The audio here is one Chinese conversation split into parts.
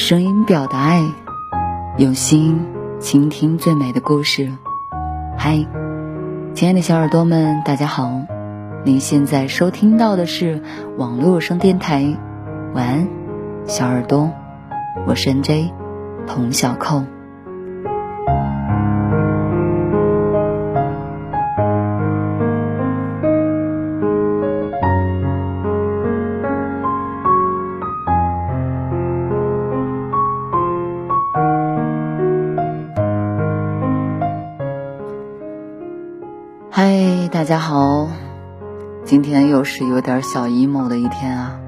声音表达爱，用心倾听最美的故事。嗨，亲爱的小耳朵们，大家好！您现在收听到的是网络声电台。晚安，小耳朵，我是 N.J. 童小扣。大家好，今天又是有点小 emo 的一天啊。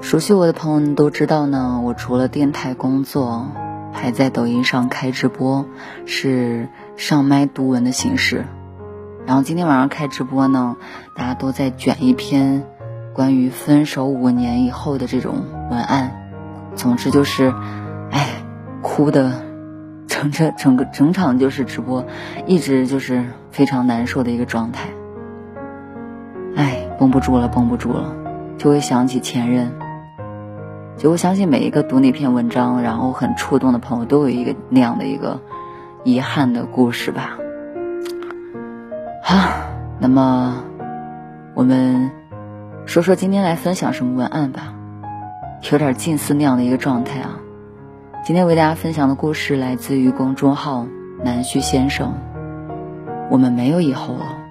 熟悉我的朋友都知道呢，我除了电台工作，还在抖音上开直播，是上麦读文的形式。然后今天晚上开直播呢，大家都在卷一篇关于分手五年以后的这种文案。总之就是，哎，哭的。整这整个整场就是直播，一直就是非常难受的一个状态。哎，绷不住了，绷不住了，就会想起前任。就我相信每一个读那篇文章然后很触动的朋友，都有一个那样的一个遗憾的故事吧。好，那么我们说说今天来分享什么文案吧，有点近似那样的一个状态啊。今天为大家分享的故事来自于公众号南旭先生。我们没有以后了。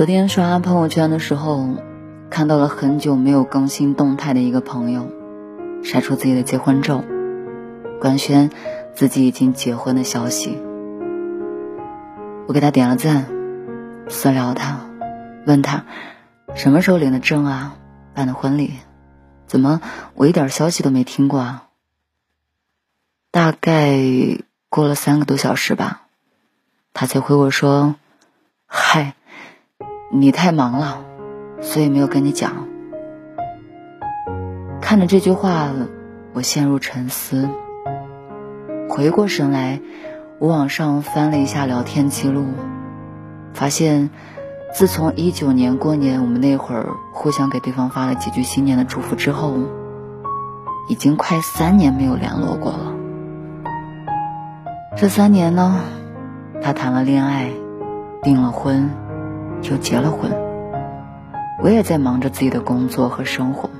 昨天刷朋友圈的时候，看到了很久没有更新动态的一个朋友，晒出自己的结婚照，官宣自己已经结婚的消息。我给他点了赞，私聊他，问他什么时候领的证啊，办的婚礼，怎么我一点消息都没听过啊？大概过了三个多小时吧，他才回我说：“嗨。”你太忙了，所以没有跟你讲。看着这句话，我陷入沉思。回过神来，我往上翻了一下聊天记录，发现自从一九年过年我们那会儿互相给对方发了几句新年的祝福之后，已经快三年没有联络过了。这三年呢，他谈了恋爱，订了婚。就结了婚，我也在忙着自己的工作和生活。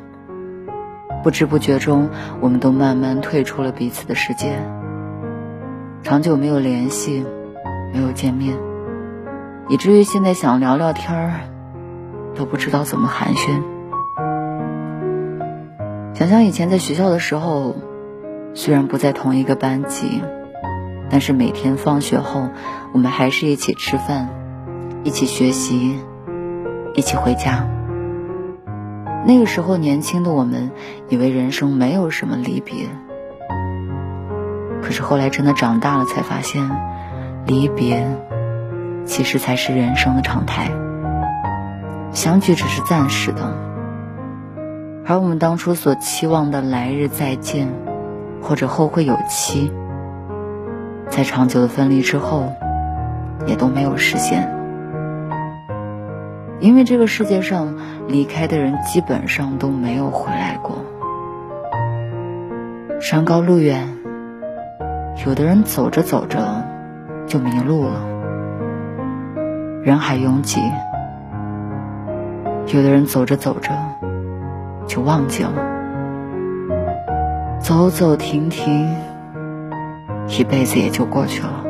不知不觉中，我们都慢慢退出了彼此的世界。长久没有联系，没有见面，以至于现在想聊聊天儿，都不知道怎么寒暄。想想以前在学校的时候，虽然不在同一个班级，但是每天放学后，我们还是一起吃饭。一起学习，一起回家。那个时候年轻的我们，以为人生没有什么离别。可是后来真的长大了，才发现，离别其实才是人生的常态。相聚只是暂时的，而我们当初所期望的来日再见，或者后会有期，在长久的分离之后，也都没有实现。因为这个世界上离开的人基本上都没有回来过。山高路远，有的人走着走着就迷路了；人海拥挤，有的人走着走着就忘记了。走走停停，一辈子也就过去了。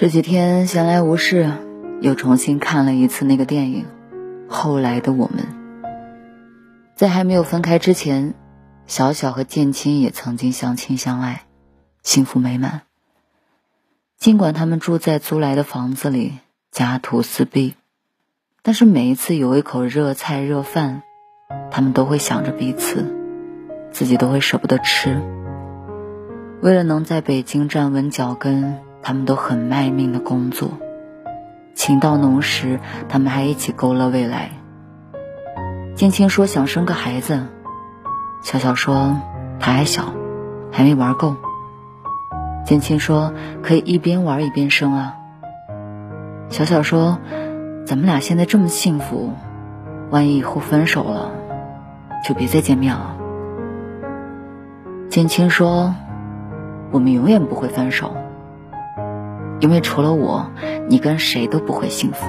这几天闲来无事，又重新看了一次那个电影《后来的我们》。在还没有分开之前，小小和建青也曾经相亲相爱，幸福美满。尽管他们住在租来的房子里，家徒四壁，但是每一次有一口热菜热饭，他们都会想着彼此，自己都会舍不得吃。为了能在北京站稳脚跟。他们都很卖命的工作，情到浓时，他们还一起勾勒未来。建青说想生个孩子，小小说他还小，还没玩够。建青说可以一边玩一边生啊。小小说咱们俩现在这么幸福，万一以后分手了，就别再见面了。建青说我们永远不会分手。因为除了我，你跟谁都不会幸福。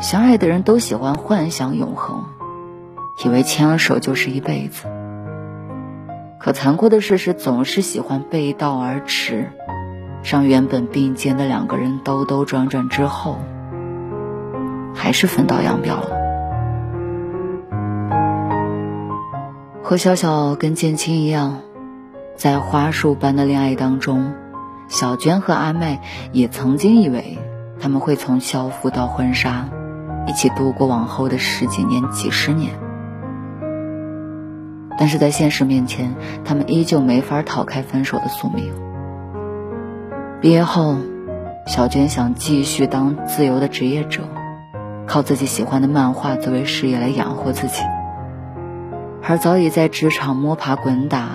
相爱的人都喜欢幻想永恒，以为牵了手就是一辈子。可残酷的事实总是喜欢背道而驰，让原本并肩的两个人兜兜转转之后，还是分道扬镳了。和小小跟建青一样。在花束般的恋爱当中，小娟和阿麦也曾经以为他们会从校服到婚纱，一起度过往后的十几年、几十年。但是在现实面前，他们依旧没法逃开分手的宿命。毕业后，小娟想继续当自由的职业者，靠自己喜欢的漫画作为事业来养活自己，而早已在职场摸爬滚打。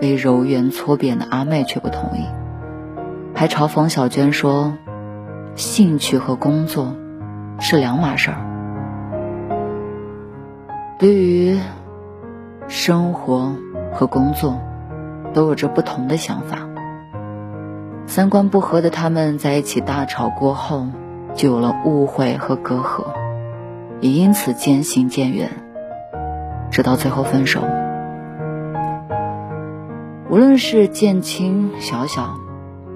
被柔圆搓扁的阿妹却不同意，还嘲讽小娟说：“兴趣和工作是两码事儿。”对于生活和工作，都有着不同的想法。三观不合的他们在一起大吵过后，就有了误会和隔阂，也因此渐行渐远，直到最后分手。无论是建青、小小，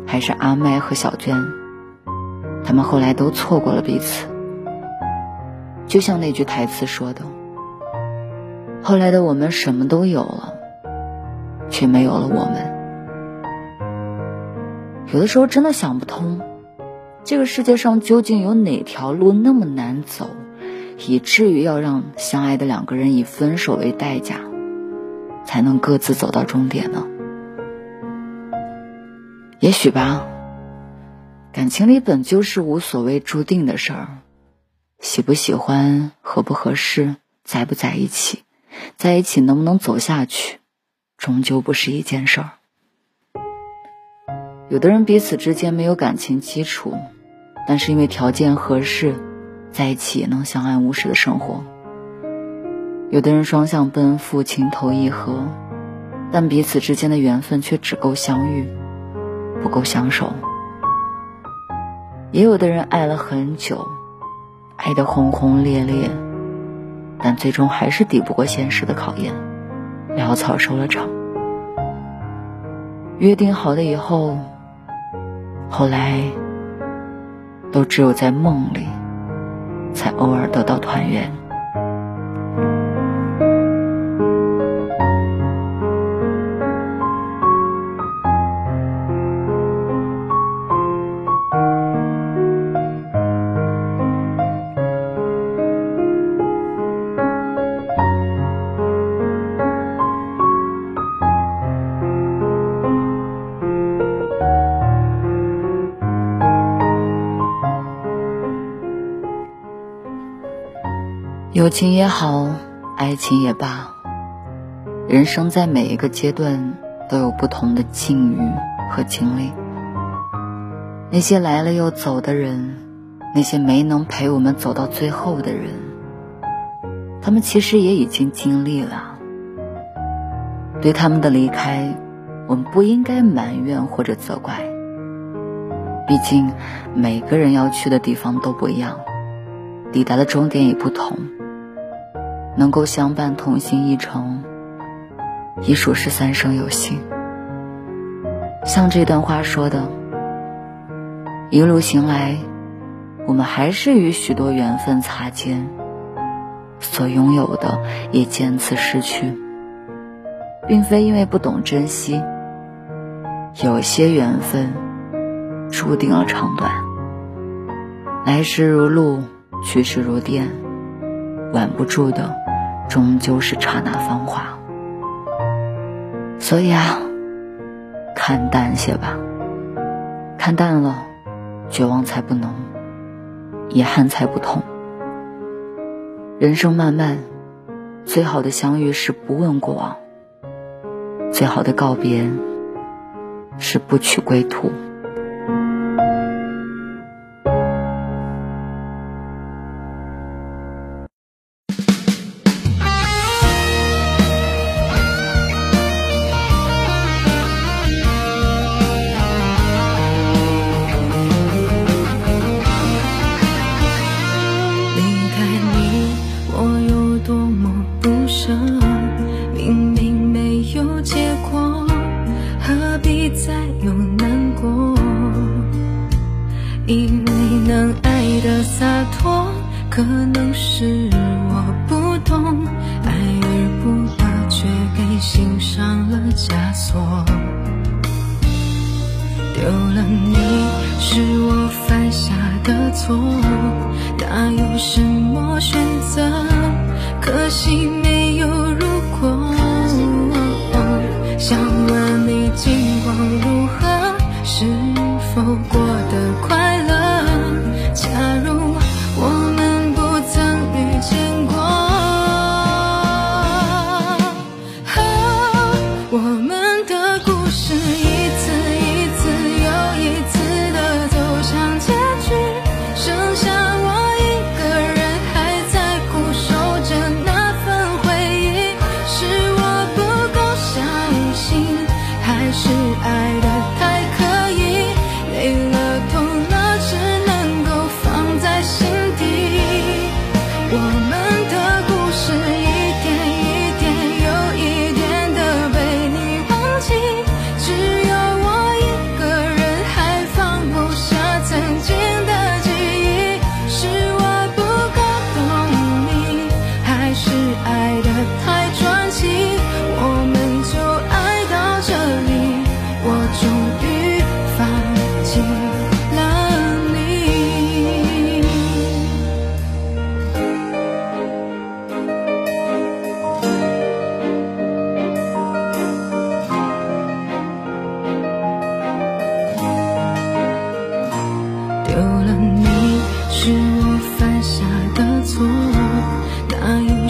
还是阿麦和小娟，他们后来都错过了彼此。就像那句台词说的：“后来的我们什么都有了，却没有了我们。”有的时候真的想不通，这个世界上究竟有哪条路那么难走，以至于要让相爱的两个人以分手为代价，才能各自走到终点呢？也许吧，感情里本就是无所谓注定的事儿，喜不喜欢、合不合适、在不在一起、在一起能不能走下去，终究不是一件事儿。有的人彼此之间没有感情基础，但是因为条件合适，在一起也能相安无事的生活。有的人双向奔赴、情投意合，但彼此之间的缘分却只够相遇。不够相守，也有的人爱了很久，爱得轰轰烈烈，但最终还是抵不过现实的考验，潦草收了场。约定好的以后，后来都只有在梦里，才偶尔得到团圆。友情也好，爱情也罢，人生在每一个阶段都有不同的境遇和经历。那些来了又走的人，那些没能陪我们走到最后的人，他们其实也已经经历了。对他们的离开，我们不应该埋怨或者责怪。毕竟每个人要去的地方都不一样，抵达的终点也不同。能够相伴同行一程，已属是三生有幸。像这段话说的：“一路行来，我们还是与许多缘分擦肩，所拥有的也渐次失去，并非因为不懂珍惜。有些缘分注定了长短，来时如露，去时如电，挽不住的，终究是刹那芳华。所以啊。”看淡些吧，看淡了，绝望才不浓，遗憾才不痛。人生漫漫，最好的相遇是不问过往，最好的告别是不取归途。错，哪有什么选择？可惜没有如果。想问你近况如何？是否过得快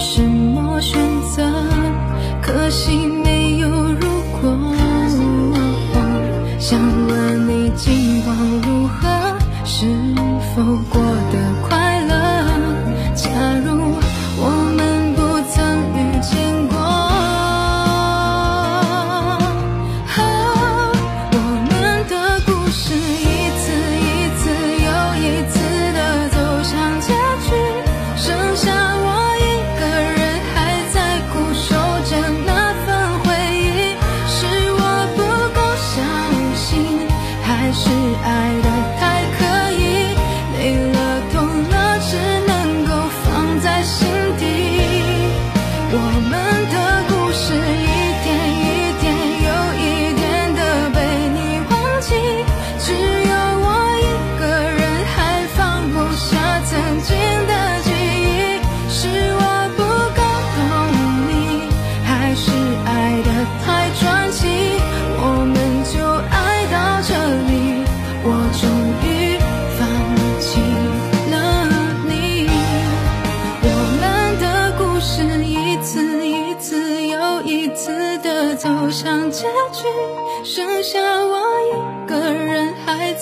结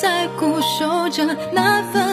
在固守着那份